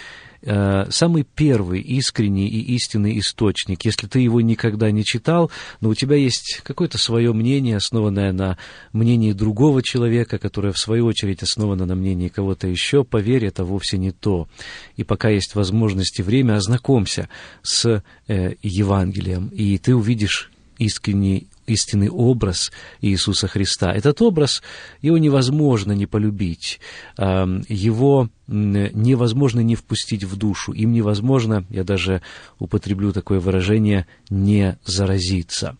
самый первый искренний и истинный источник. Если ты его никогда не читал, но у тебя есть какое-то свое мнение, основанное на мнении другого человека, которое в свою очередь основано на мнении кого-то еще, поверь, это вовсе не то. И пока есть возможность и время, ознакомься с э, Евангелием, и ты увидишь искренний истинный образ Иисуса Христа. Этот образ, его невозможно не полюбить, его невозможно не впустить в душу, им невозможно, я даже употреблю такое выражение, не заразиться.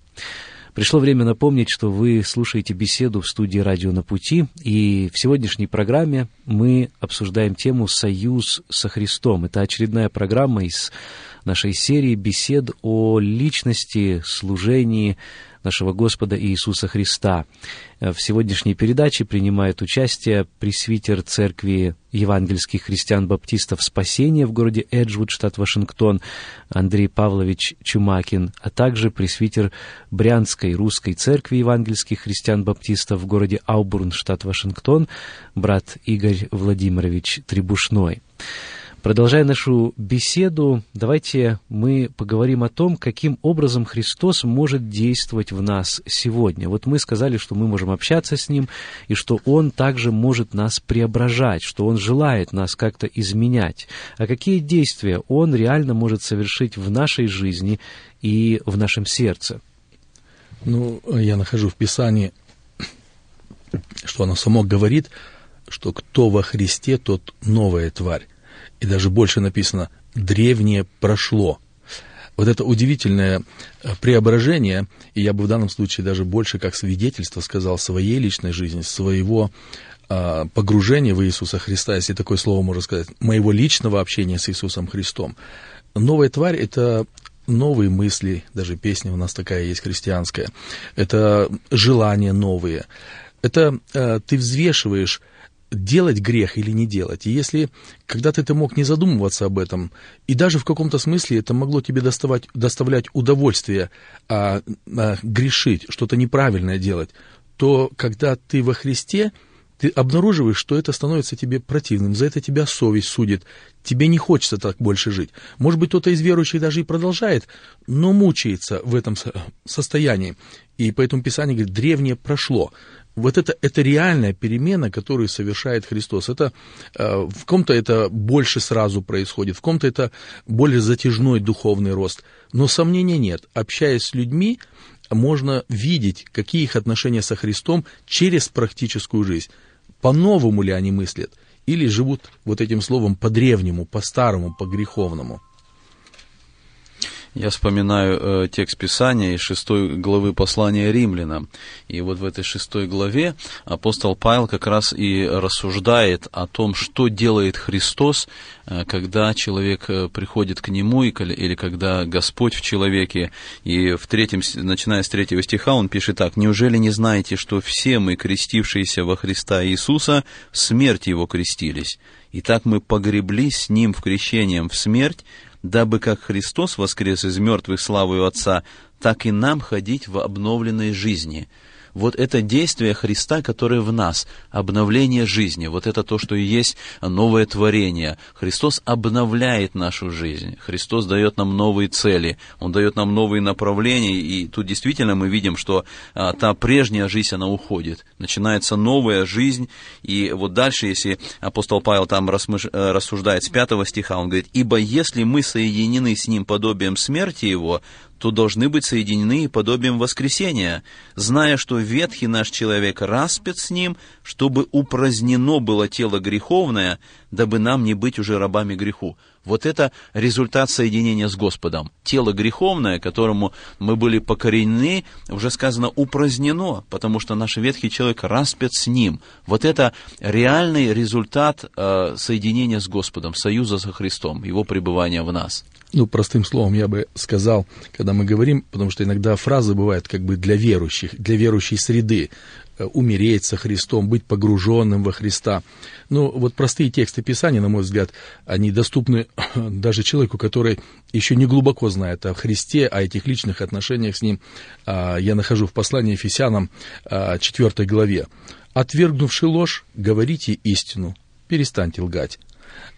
Пришло время напомнить, что вы слушаете беседу в студии «Радио на пути», и в сегодняшней программе мы обсуждаем тему «Союз со Христом». Это очередная программа из нашей серии бесед о личности, служении, нашего Господа Иисуса Христа. В сегодняшней передаче принимает участие пресвитер Церкви евангельских христиан-баптистов Спасения в городе Эджвуд, штат Вашингтон, Андрей Павлович Чумакин, а также пресвитер Брянской русской церкви евангельских христиан-баптистов в городе Аубурн, штат Вашингтон, брат Игорь Владимирович Требушной. Продолжая нашу беседу, давайте мы поговорим о том, каким образом Христос может действовать в нас сегодня. Вот мы сказали, что мы можем общаться с Ним, и что Он также может нас преображать, что Он желает нас как-то изменять. А какие действия Он реально может совершить в нашей жизни и в нашем сердце? Ну, я нахожу в Писании, что оно само говорит, что кто во Христе, тот новая тварь и даже больше написано «древнее прошло». Вот это удивительное э, преображение, и я бы в данном случае даже больше как свидетельство сказал своей личной жизни, своего а, погружения в Иисуса Христа, если такое слово можно сказать, моего личного общения с Иисусом Христом. Новая тварь – это новые мысли, даже песня у нас такая есть христианская, это желания новые, это э, ты взвешиваешь делать грех или не делать. И если когда-то ты мог не задумываться об этом, и даже в каком-то смысле это могло тебе доставать, доставлять удовольствие а, а, грешить, что-то неправильное делать, то когда ты во Христе, ты обнаруживаешь, что это становится тебе противным, за это тебя совесть судит, тебе не хочется так больше жить. Может быть, кто-то из верующих даже и продолжает, но мучается в этом состоянии. И поэтому Писание говорит, древнее прошло. Вот это, это реальная перемена, которую совершает Христос. Это, э, в ком-то это больше сразу происходит, в ком-то это более затяжной духовный рост. Но сомнения нет. Общаясь с людьми, можно видеть, какие их отношения со Христом через практическую жизнь. По-новому ли они мыслят? Или живут вот этим словом по-древнему, по-старому, по-греховному? Я вспоминаю э, текст Писания из шестой главы послания римлянам. И вот в этой шестой главе апостол Павел как раз и рассуждает о том, что делает Христос, э, когда человек э, приходит к Нему, или когда Господь в человеке. И в третьем, начиная с третьего стиха он пишет так. «Неужели не знаете, что все мы, крестившиеся во Христа Иисуса, смерть Его крестились? Итак, мы погребли с Ним в крещением в смерть, дабы как Христос воскрес из мертвых славою Отца, так и нам ходить в обновленной жизни вот это действие Христа, которое в нас, обновление жизни, вот это то, что и есть новое творение. Христос обновляет нашу жизнь, Христос дает нам новые цели, Он дает нам новые направления, и тут действительно мы видим, что а, та прежняя жизнь, она уходит, начинается новая жизнь, и вот дальше, если апостол Павел там рассмыш... Э, рассуждает с пятого стиха, он говорит, «Ибо если мы соединены с Ним подобием смерти Его, то должны быть соединены подобием воскресения, зная, что ветхий наш человек распят с ним, чтобы упразднено было тело греховное, дабы нам не быть уже рабами греху. Вот это результат соединения с Господом. Тело греховное, которому мы были покоренены, уже сказано, упразднено, потому что наш ветхий человек распят с ним. Вот это реальный результат э, соединения с Господом, союза со Христом, его пребывания в нас ну, простым словом я бы сказал, когда мы говорим, потому что иногда фразы бывают как бы для верующих, для верующей среды, умереть со Христом, быть погруженным во Христа. Ну, вот простые тексты Писания, на мой взгляд, они доступны даже человеку, который еще не глубоко знает о Христе, о этих личных отношениях с Ним. А, я нахожу в послании Ефесянам 4 а, главе. «Отвергнувши ложь, говорите истину, перестаньте лгать.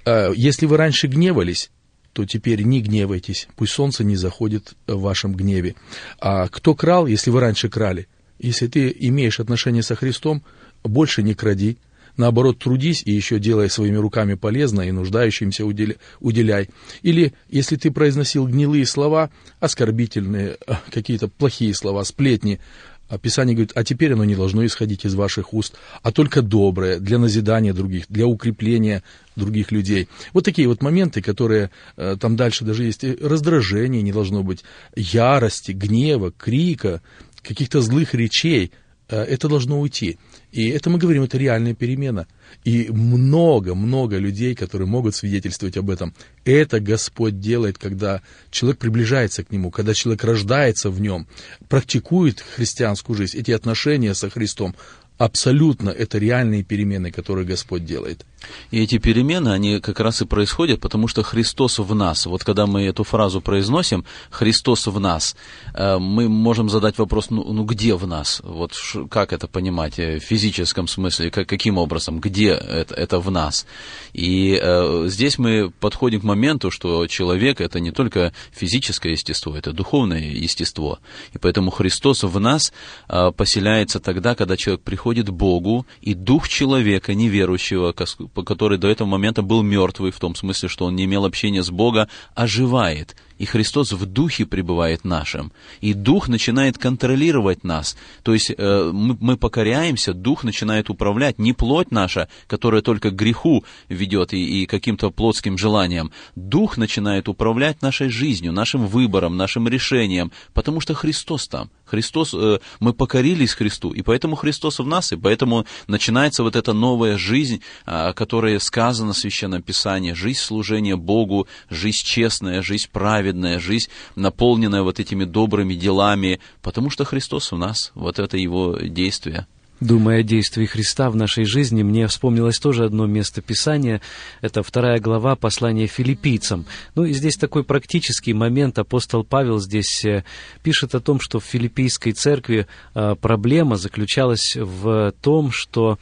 А, если вы раньше гневались, то теперь не гневайтесь, пусть солнце не заходит в вашем гневе. А кто крал, если вы раньше крали? Если ты имеешь отношение со Христом, больше не кради, наоборот, трудись и еще делай своими руками полезно и нуждающимся уделяй. Или, если ты произносил гнилые слова, оскорбительные, какие-то плохие слова, сплетни, а Писание говорит, а теперь оно не должно исходить из ваших уст, а только доброе, для назидания других, для укрепления других людей. Вот такие вот моменты, которые э, там дальше даже есть раздражение, не должно быть ярости, гнева, крика, каких-то злых речей. Э, это должно уйти. И это мы говорим, это реальная перемена. И много-много людей, которые могут свидетельствовать об этом. Это Господь делает, когда человек приближается к Нему, когда человек рождается в Нем, практикует христианскую жизнь, эти отношения со Христом. Абсолютно это реальные перемены, которые Господь делает. И эти перемены, они как раз и происходят, потому что Христос в нас. Вот когда мы эту фразу произносим, Христос в нас, э, мы можем задать вопрос, ну, ну где в нас? Вот как это понимать э, в физическом смысле, как, каким образом, где это, это в нас? И э, здесь мы подходим к моменту, что человек это не только физическое естество, это духовное естество. И поэтому Христос в нас э, поселяется тогда, когда человек приходит к Богу, и дух человека, неверующего, который до этого момента был мертвый, в том смысле, что он не имел общения с Богом, оживает и Христос в духе пребывает нашим, и дух начинает контролировать нас. То есть э, мы, мы покоряемся, дух начинает управлять, не плоть наша, которая только греху ведет и, и каким-то плотским желаниям. Дух начинает управлять нашей жизнью, нашим выбором, нашим решением, потому что Христос там. Христос, э, мы покорились Христу, и поэтому Христос в нас, и поэтому начинается вот эта новая жизнь, о которой сказано в Священном Писании, жизнь служения Богу, жизнь честная, жизнь праведная, праведная жизнь, наполненная вот этими добрыми делами, потому что Христос у нас, вот это его действие. Думая о действии Христа в нашей жизни, мне вспомнилось тоже одно место Писания. Это вторая глава послания филиппийцам. Ну и здесь такой практический момент. Апостол Павел здесь э, пишет о том, что в филиппийской церкви э, проблема заключалась в том, что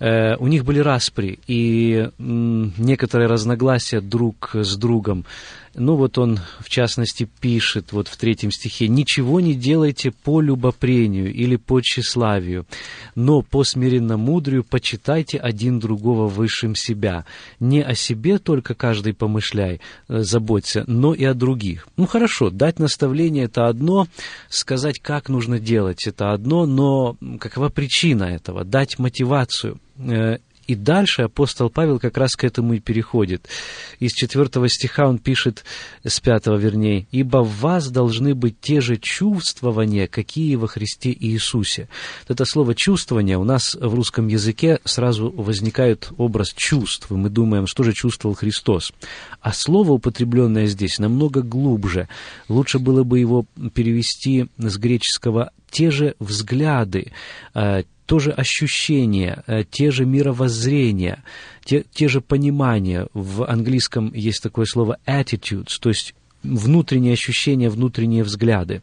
э, у них были распри и некоторые разногласия друг с другом. Ну вот он, в частности, пишет вот в третьем стихе, «Ничего не делайте по любопрению или по тщеславию, но по смиренно-мудрию почитайте один другого высшим себя. Не о себе только каждый помышляй, э, заботься, но и о других». Ну хорошо, дать наставление – это одно, сказать, как нужно делать – это одно, но какова причина этого? Дать мотивацию э, и дальше апостол Павел как раз к этому и переходит. Из четвертого стиха он пишет, с пятого вернее, «Ибо в вас должны быть те же чувствования, какие во Христе Иисусе». Это слово «чувствование» у нас в русском языке сразу возникает образ чувств, и мы думаем, что же чувствовал Христос. А слово, употребленное здесь, намного глубже. Лучше было бы его перевести с греческого «те же взгляды», э, то же ощущение, э, те же мировоззрения, те, те же понимания. В английском есть такое слово attitudes, то есть внутренние ощущения, внутренние взгляды.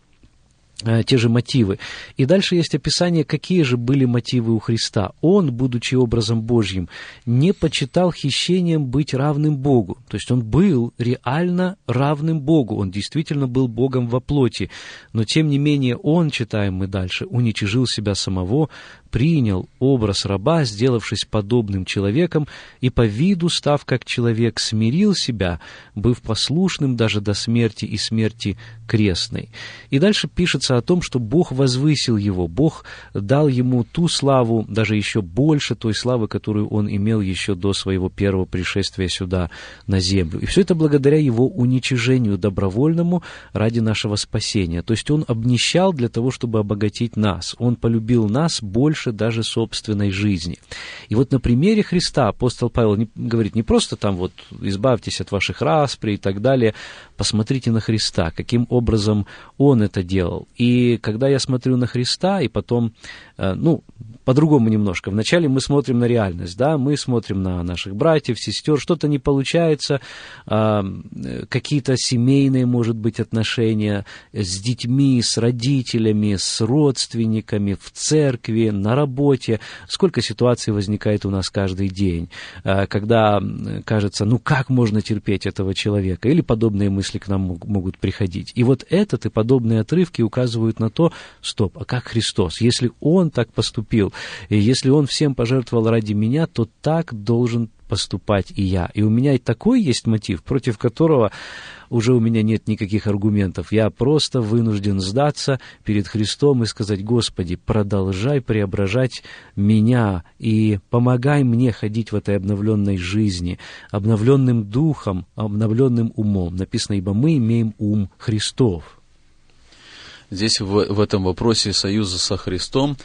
Э, те же мотивы. И дальше есть описание, какие же были мотивы у Христа. Он, будучи образом Божьим, не почитал хищением быть равным Богу. То есть он был реально равным Богу, он действительно был Богом во плоти. Но тем не менее он, читаем мы дальше, уничижил себя самого, принял образ раба, сделавшись подобным человеком, и по виду, став как человек, смирил себя, быв послушным даже до смерти и смерти крестной. И дальше пишется о том, что Бог возвысил его, Бог дал ему ту славу, даже еще больше той славы, которую он имел еще до своего первого пришествия сюда, на землю. И все это благодаря его уничижению добровольному ради нашего спасения. То есть он обнищал для того, чтобы обогатить нас. Он полюбил нас больше, больше даже собственной жизни. И вот на примере Христа апостол Павел не, говорит не просто там вот избавьтесь от ваших распри и так далее, посмотрите на Христа, каким образом Он это делал. И когда я смотрю на Христа, и потом, э, ну, по-другому немножко. Вначале мы смотрим на реальность, да, мы смотрим на наших братьев, сестер, что-то не получается, а, какие-то семейные, может быть, отношения с детьми, с родителями, с родственниками, в церкви, на работе. Сколько ситуаций возникает у нас каждый день, а, когда кажется, ну как можно терпеть этого человека, или подобные мысли к нам могут приходить. И вот этот и подобные отрывки указывают на то, стоп, а как Христос? Если Он так поступил, и если Он всем пожертвовал ради меня, то так должен поступать и я. И у меня и такой есть мотив, против которого уже у меня нет никаких аргументов. Я просто вынужден сдаться перед Христом и сказать, Господи, продолжай преображать меня и помогай мне ходить в этой обновленной жизни, обновленным духом, обновленным умом. Написано, ибо мы имеем ум Христов. Здесь в, в этом вопросе союза со Христом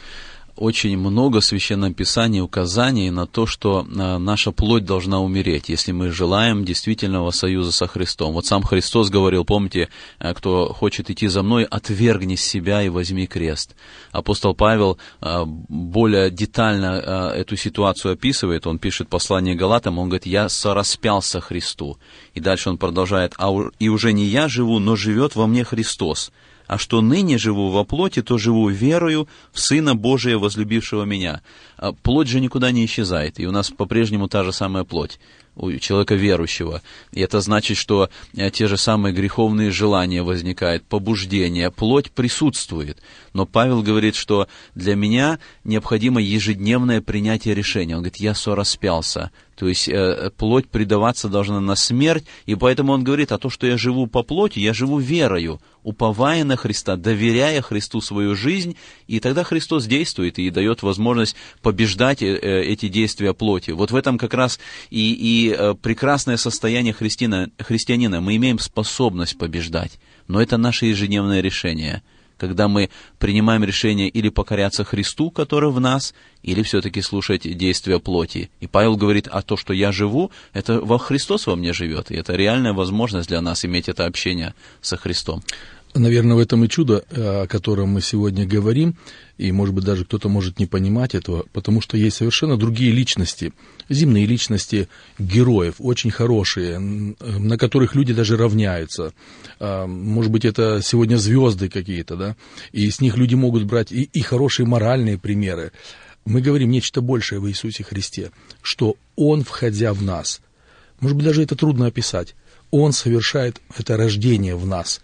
очень много в Священном Писании указаний на то, что а, наша плоть должна умереть, если мы желаем действительного союза со Христом. Вот сам Христос говорил, помните, а, кто хочет идти за мной, отвергни себя и возьми крест. Апостол Павел а, более детально эту ситуацию описывает, он пишет послание Галатам, он говорит, я сораспялся Христу. И дальше он продолжает, и уже не я живу, но живет во мне Христос а что ныне живу во плоти, то живу верою в Сына Божия, возлюбившего меня. А плоть же никуда не исчезает, и у нас по-прежнему та же самая плоть у человека верующего. И это значит, что э, те же самые греховные желания возникают, побуждения, плоть присутствует. Но Павел говорит, что для меня необходимо ежедневное принятие решения. Он говорит, я сораспялся. То есть э, плоть предаваться должна на смерть, и поэтому он говорит, а то, что я живу по плоти, я живу верою, уповая на Христа, доверяя Христу свою жизнь, и тогда Христос действует и дает возможность побеждать э, э, эти действия плоти. Вот в этом как раз и, и прекрасное состояние христианина, христианина. Мы имеем способность побеждать, но это наше ежедневное решение – когда мы принимаем решение или покоряться Христу, который в нас, или все-таки слушать действия плоти. И Павел говорит, а то, что я живу, это во Христос во мне живет, и это реальная возможность для нас иметь это общение со Христом. Наверное, в этом и чудо, о котором мы сегодня говорим, и, может быть, даже кто-то может не понимать этого, потому что есть совершенно другие личности, земные личности героев, очень хорошие, на которых люди даже равняются. А, может быть, это сегодня звезды какие-то, да, и с них люди могут брать и, и хорошие моральные примеры. Мы говорим нечто большее в Иисусе Христе, что Он, входя в нас, может быть, даже это трудно описать, Он совершает это рождение в нас,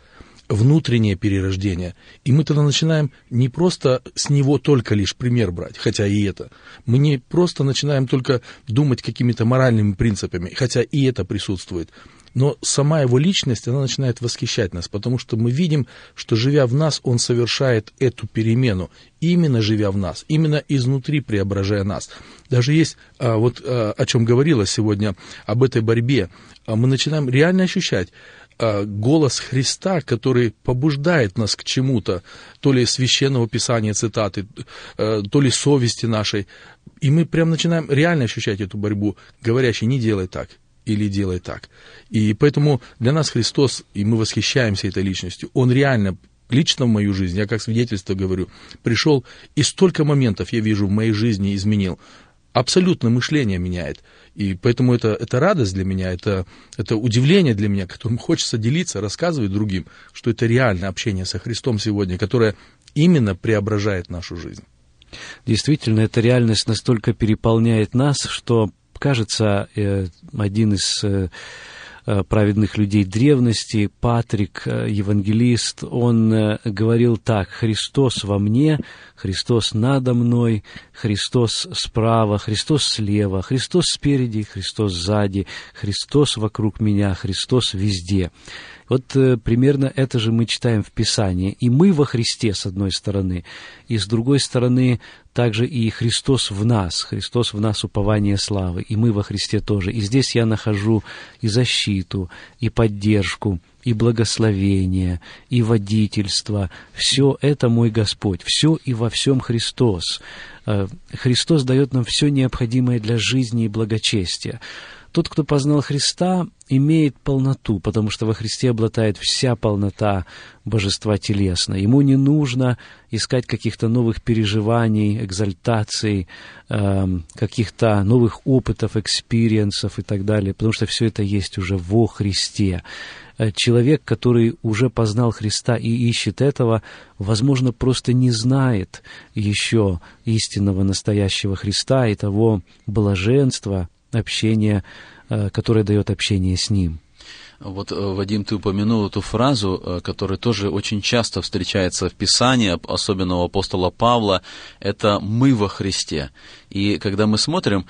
внутреннее перерождение. И мы тогда начинаем не просто с него только лишь пример брать, хотя и это. Мы не просто начинаем только думать какими-то моральными принципами, хотя и это присутствует. Но сама его личность, она начинает восхищать нас, потому что мы видим, что живя в нас, он совершает эту перемену, именно живя в нас, именно изнутри преображая нас. Даже есть, а, вот а, о чем говорилось сегодня, об этой борьбе, а, мы начинаем реально ощущать, голос Христа, который побуждает нас к чему-то, то ли священного писания, цитаты, то ли совести нашей. И мы прям начинаем реально ощущать эту борьбу, говорящий, не делай так, или делай так. И поэтому для нас Христос, и мы восхищаемся этой личностью, Он реально лично в мою жизнь, я как свидетельство говорю, пришел, и столько моментов я вижу в моей жизни изменил. Абсолютно мышление меняет. И поэтому это, это радость для меня, это, это удивление для меня, которым хочется делиться, рассказывать другим, что это реальное общение со Христом сегодня, которое именно преображает нашу жизнь. Действительно, эта реальность настолько переполняет нас, что кажется, э, один из э, э, праведных людей древности, Патрик, евангелист, он говорил так, «Христос во мне, Христос надо мной, Христос справа, Христос слева, Христос спереди, Христос сзади, Христос вокруг меня, Христос везде». Вот э, примерно это же мы читаем в Писании. И мы во Христе, с одной стороны, и с другой стороны, также и Христос в нас, Христос в нас упование славы, и мы во Христе тоже. И здесь я нахожу и защиту, и поддержку, и благословение, и водительство. Все это мой Господь, все и во всем Христос. Э, Христос дает нам все необходимое для жизни и благочестия. Тот, кто познал Христа, имеет полноту, потому что во Христе обладает вся полнота божества телесно. Ему не нужно искать каких-то новых переживаний, экзальтаций, э, каких-то новых опытов, экспириенсов и так далее, потому что все это есть уже во Христе. Э, человек, который уже познал Христа и ищет этого, возможно, просто не знает еще истинного настоящего Христа и того блаженства, общения, э, которое дает общение с Ним. Вот, э, Вадим, ты упомянул эту фразу, э, которая тоже очень часто встречается в Писании, особенно у апостола Павла, это «мы во Христе». И когда мы смотрим,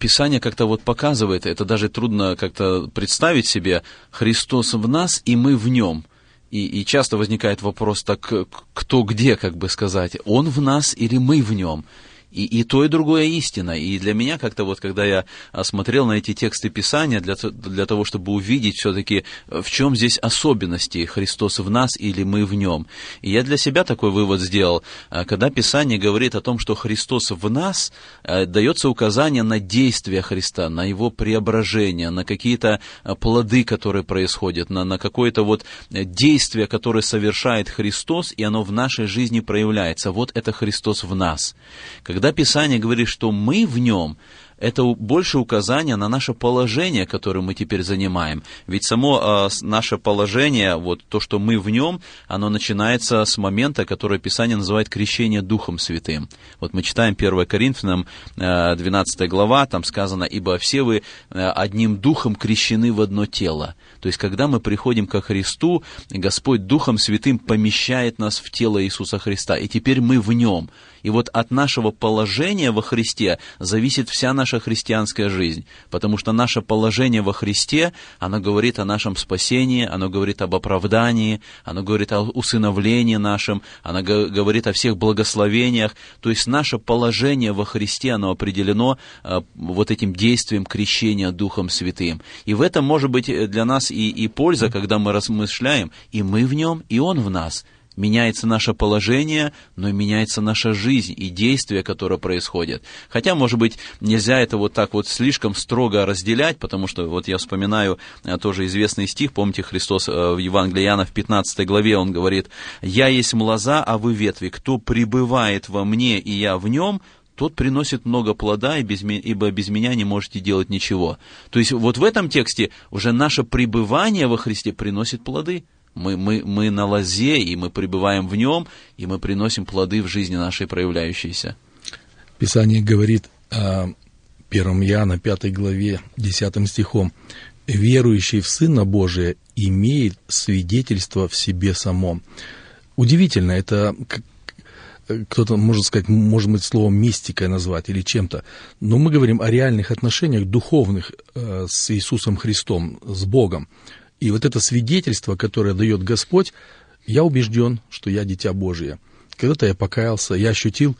Писание как-то вот показывает, это даже трудно как-то представить себе, Христос в нас, и мы в нем. И, и часто возникает вопрос, так кто где, как бы сказать, Он в нас или мы в нем? И, и то, и другое истина. И для меня как-то вот, когда я смотрел на эти тексты Писания, для, для того, чтобы увидеть все-таки, в чем здесь особенности Христос в нас или мы в нем. И я для себя такой вывод сделал. А, когда Писание говорит о том, что Христос в нас, а, дается указание на действия Христа, на Его преображение, на какие-то а, плоды, которые происходят, на, на какое-то вот действие, которое совершает Христос, и оно в нашей жизни проявляется. Вот это Христос в нас. Когда когда Писание говорит, что мы в нем, это больше указание на наше положение, которое мы теперь занимаем. Ведь само э, наше положение, вот то, что мы в нем, оно начинается с момента, который Писание называет крещение Духом Святым. Вот мы читаем 1 Коринфянам э, 12 глава, там сказано, «Ибо все вы э, одним Духом крещены в одно тело». То есть, когда мы приходим ко Христу, Господь Духом Святым помещает нас в тело Иисуса Христа, и теперь мы в нем. И вот от нашего положения во Христе зависит вся наша христианская жизнь, потому что наше положение во Христе, оно говорит о нашем спасении, оно говорит об оправдании, оно говорит о усыновлении нашем, оно говорит о всех благословениях. То есть наше положение во Христе, оно определено э, вот этим действием крещения Духом Святым. И в этом может быть для нас и, и польза, когда мы размышляем, и мы в нем, и Он в нас – меняется наше положение, но и меняется наша жизнь и действия, которые происходят. Хотя, может быть, нельзя это вот так вот слишком строго разделять, потому что вот я вспоминаю э, тоже известный стих, помните, Христос э, в Евангелии Иоанна в 15 главе, он говорит, «Я есть лоза, а вы ветви, кто пребывает во мне, и я в нем, тот приносит много плода, ибо без меня не можете делать ничего». То есть вот в этом тексте уже наше пребывание во Христе приносит плоды – мы, мы, мы на лозе, и мы пребываем в нем, и мы приносим плоды в жизни нашей проявляющиеся. Писание говорит о 1 Иоанна 5 главе 10 стихом, верующий в Сына Божия имеет свидетельство в себе самом. Удивительно, это кто-то может сказать, может быть, словом мистикой назвать или чем-то, но мы говорим о реальных отношениях духовных э, с Иисусом Христом, с Богом. И вот это свидетельство, которое дает Господь, я убежден, что я дитя Божие. Когда-то я покаялся, я ощутил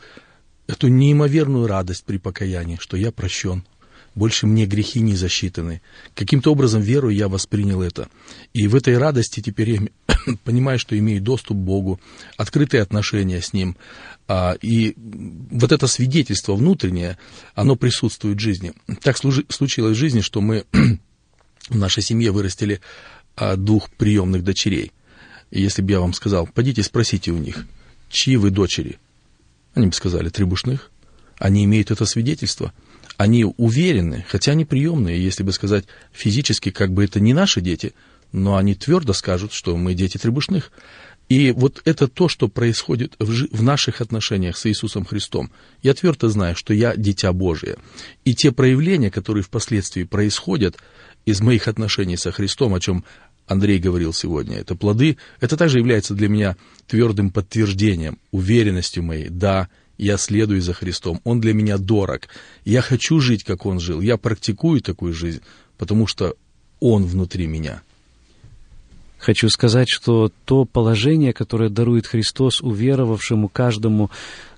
эту неимоверную радость при покаянии, что я прощен, больше мне грехи не засчитаны. Каким-то образом верою я воспринял это. И в этой радости теперь я понимаю, что имею доступ к Богу, открытые отношения с Ним. А, и вот это свидетельство внутреннее, оно присутствует в жизни. Так случилось в жизни, что мы в нашей семье вырастили а, двух приемных дочерей. И если бы я вам сказал, пойдите спросите у них, чьи вы дочери, они бы сказали, требушных. Они имеют это свидетельство – они уверены, хотя они приемные, если бы сказать физически, как бы это не наши дети, но они твердо скажут, что мы дети требушных. И вот это то, что происходит в, в наших отношениях с Иисусом Христом. Я твердо знаю, что я дитя Божие. И те проявления, которые впоследствии происходят из моих отношений со Христом, о чем Андрей говорил сегодня, это плоды, это также является для меня твердым подтверждением, уверенностью моей, да, я следую за Христом, Он для меня дорог, я хочу жить, как Он жил, я практикую такую жизнь, потому что Он внутри меня. Хочу сказать, что то положение, которое дарует Христос уверовавшему каждому,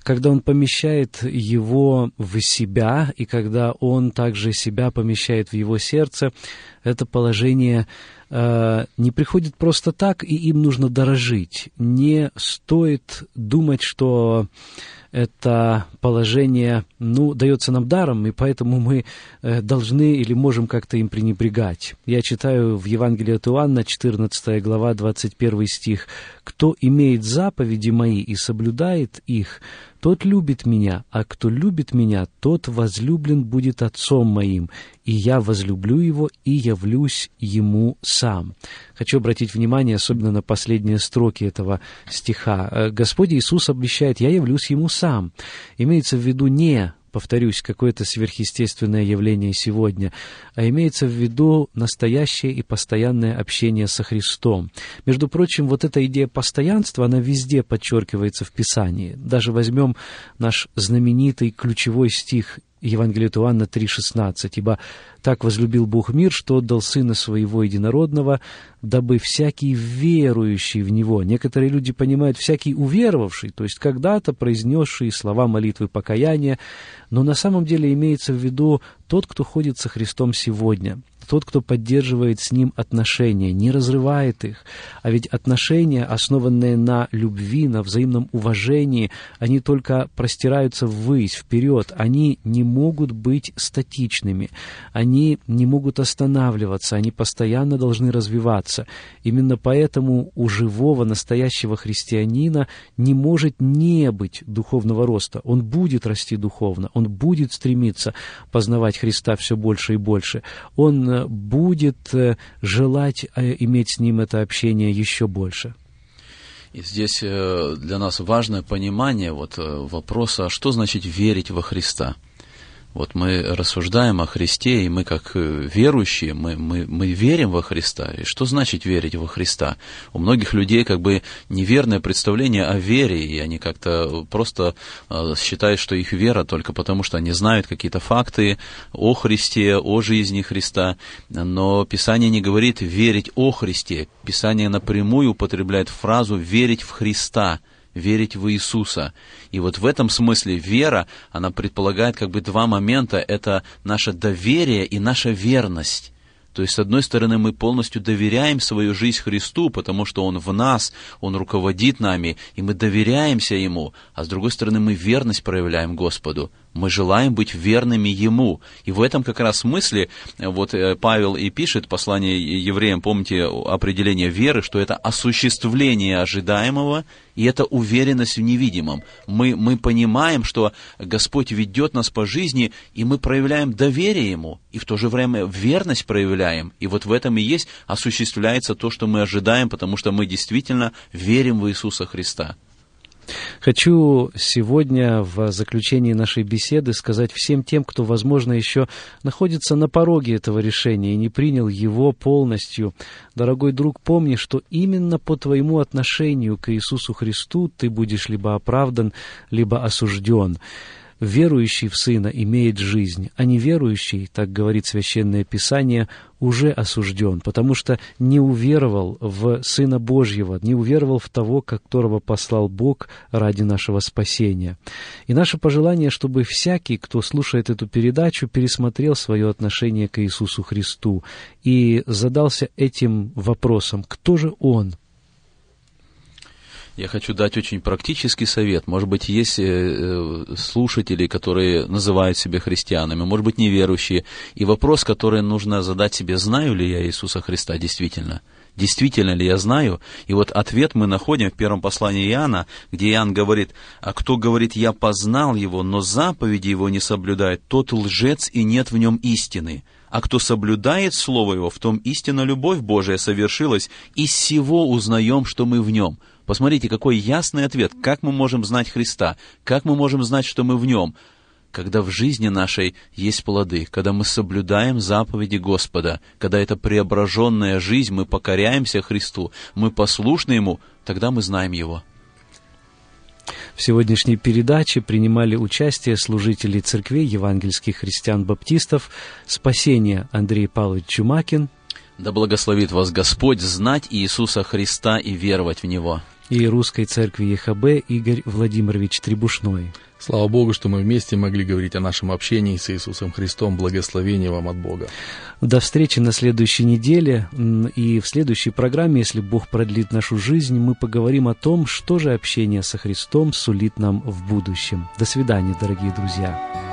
когда Он помещает его в себя, и когда Он также себя помещает в его сердце, это положение э, не приходит просто так, и им нужно дорожить. Не стоит думать, что это положение, ну, дается нам даром, и поэтому мы э, должны или можем как-то им пренебрегать. Я читаю в Евангелии от Иоанна, 14 глава, 21 стих. «Кто имеет заповеди мои и соблюдает их, тот любит меня, а кто любит меня, тот возлюблен будет Отцом моим, и я возлюблю его и явлюсь ему сам». Хочу обратить внимание особенно на последние строки этого стиха. Э, Господь Иисус обещает «Я явлюсь ему сам». Имеется в виду не повторюсь, какое-то сверхъестественное явление сегодня, а имеется в виду настоящее и постоянное общение со Христом. Между прочим, вот эта идея постоянства, она везде подчеркивается в Писании. Даже возьмем наш знаменитый ключевой стих Евангелие от Иоанна 3,16. «Ибо так возлюбил Бог мир, что отдал Сына Своего Единородного, дабы всякий верующий в Него». Некоторые люди понимают «всякий уверовавший», то есть когда-то произнесший слова молитвы покаяния, но на самом деле имеется в виду тот, кто ходит со Христом сегодня – тот, кто поддерживает с ним отношения, не разрывает их. А ведь отношения, основанные на любви, на взаимном уважении, они только простираются ввысь, вперед. Они не могут быть статичными, они не могут останавливаться, они постоянно должны развиваться. Именно поэтому у живого, настоящего христианина не может не быть духовного роста. Он будет расти духовно, он будет стремиться познавать Христа все больше и больше. Он будет э, желать э, иметь с ним это общение еще больше. И здесь э, для нас важное понимание вот вопроса, что значит верить во Христа – вот мы рассуждаем о Христе, и мы как э, верующие, мы, мы, мы верим во Христа. И что значит верить во Христа? У многих людей как бы неверное представление о вере, и они как-то просто э, считают, что их вера только потому, что они знают какие-то факты о Христе, о жизни Христа. Но Писание не говорит верить о Христе. Писание напрямую употребляет фразу верить в Христа – верить в Иисуса. И вот в этом смысле вера, она предполагает как бы два момента. Это наше доверие и наша верность. То есть, с одной стороны, мы полностью доверяем свою жизнь Христу, потому что Он в нас, Он руководит нами, и мы доверяемся Ему, а с другой стороны, мы верность проявляем Господу. Мы желаем быть верными Ему. И в этом как раз смысле вот э, Павел и пишет послание евреям, помните определение веры, что это осуществление ожидаемого, и это уверенность в невидимом. Мы, мы понимаем, что Господь ведет нас по жизни, и мы проявляем доверие Ему, и в то же время верность проявляем. И вот в этом и есть осуществляется то, что мы ожидаем, потому что мы действительно верим в Иисуса Христа. Хочу сегодня в заключении нашей беседы сказать всем тем, кто, возможно, еще находится на пороге этого решения и не принял его полностью. Дорогой друг, помни, что именно по твоему отношению к Иисусу Христу ты будешь либо оправдан, либо осужден верующий в Сына имеет жизнь, а неверующий, так говорит Священное Писание, уже осужден, потому что не уверовал в Сына Божьего, не уверовал в того, которого послал Бог ради нашего спасения. И наше пожелание, чтобы всякий, кто слушает эту передачу, пересмотрел свое отношение к Иисусу Христу и задался этим вопросом, кто же Он – я хочу дать очень практический совет. Может быть, есть э, э, слушатели, которые называют себя христианами, может быть, неверующие. И вопрос, который нужно задать себе, знаю ли я Иисуса Христа действительно? Действительно ли я знаю? И вот ответ мы находим в первом послании Иоанна, где Иоанн говорит, а кто говорит, я познал его, но заповеди его не соблюдает, тот лжец и нет в нем истины. А кто соблюдает Слово Его, в том истинно любовь Божия совершилась, и всего узнаем, что мы в Нем. Посмотрите, какой ясный ответ. Как мы можем знать Христа? Как мы можем знать, что мы в Нем? Когда в жизни нашей есть плоды, когда мы соблюдаем заповеди Господа, когда это преображенная жизнь, мы покоряемся Христу, мы послушны Ему, тогда мы знаем Его. В сегодняшней передаче принимали участие служители церквей евангельских христиан-баптистов «Спасение» Андрей Павлович Чумакин. Да благословит вас Господь знать Иисуса Христа и веровать в Него. И Русской Церкви ЕХБ Игорь Владимирович Требушной. Слава Богу, что мы вместе могли говорить о нашем общении с Иисусом Христом. Благословение вам от Бога. До встречи на следующей неделе. И в следующей программе, если Бог продлит нашу жизнь, мы поговорим о том, что же общение со Христом сулит нам в будущем. До свидания, дорогие друзья.